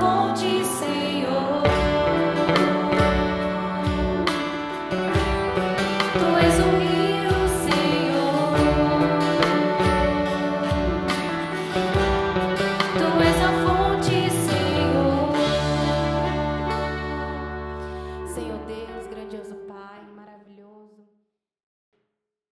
fonte, Senhor.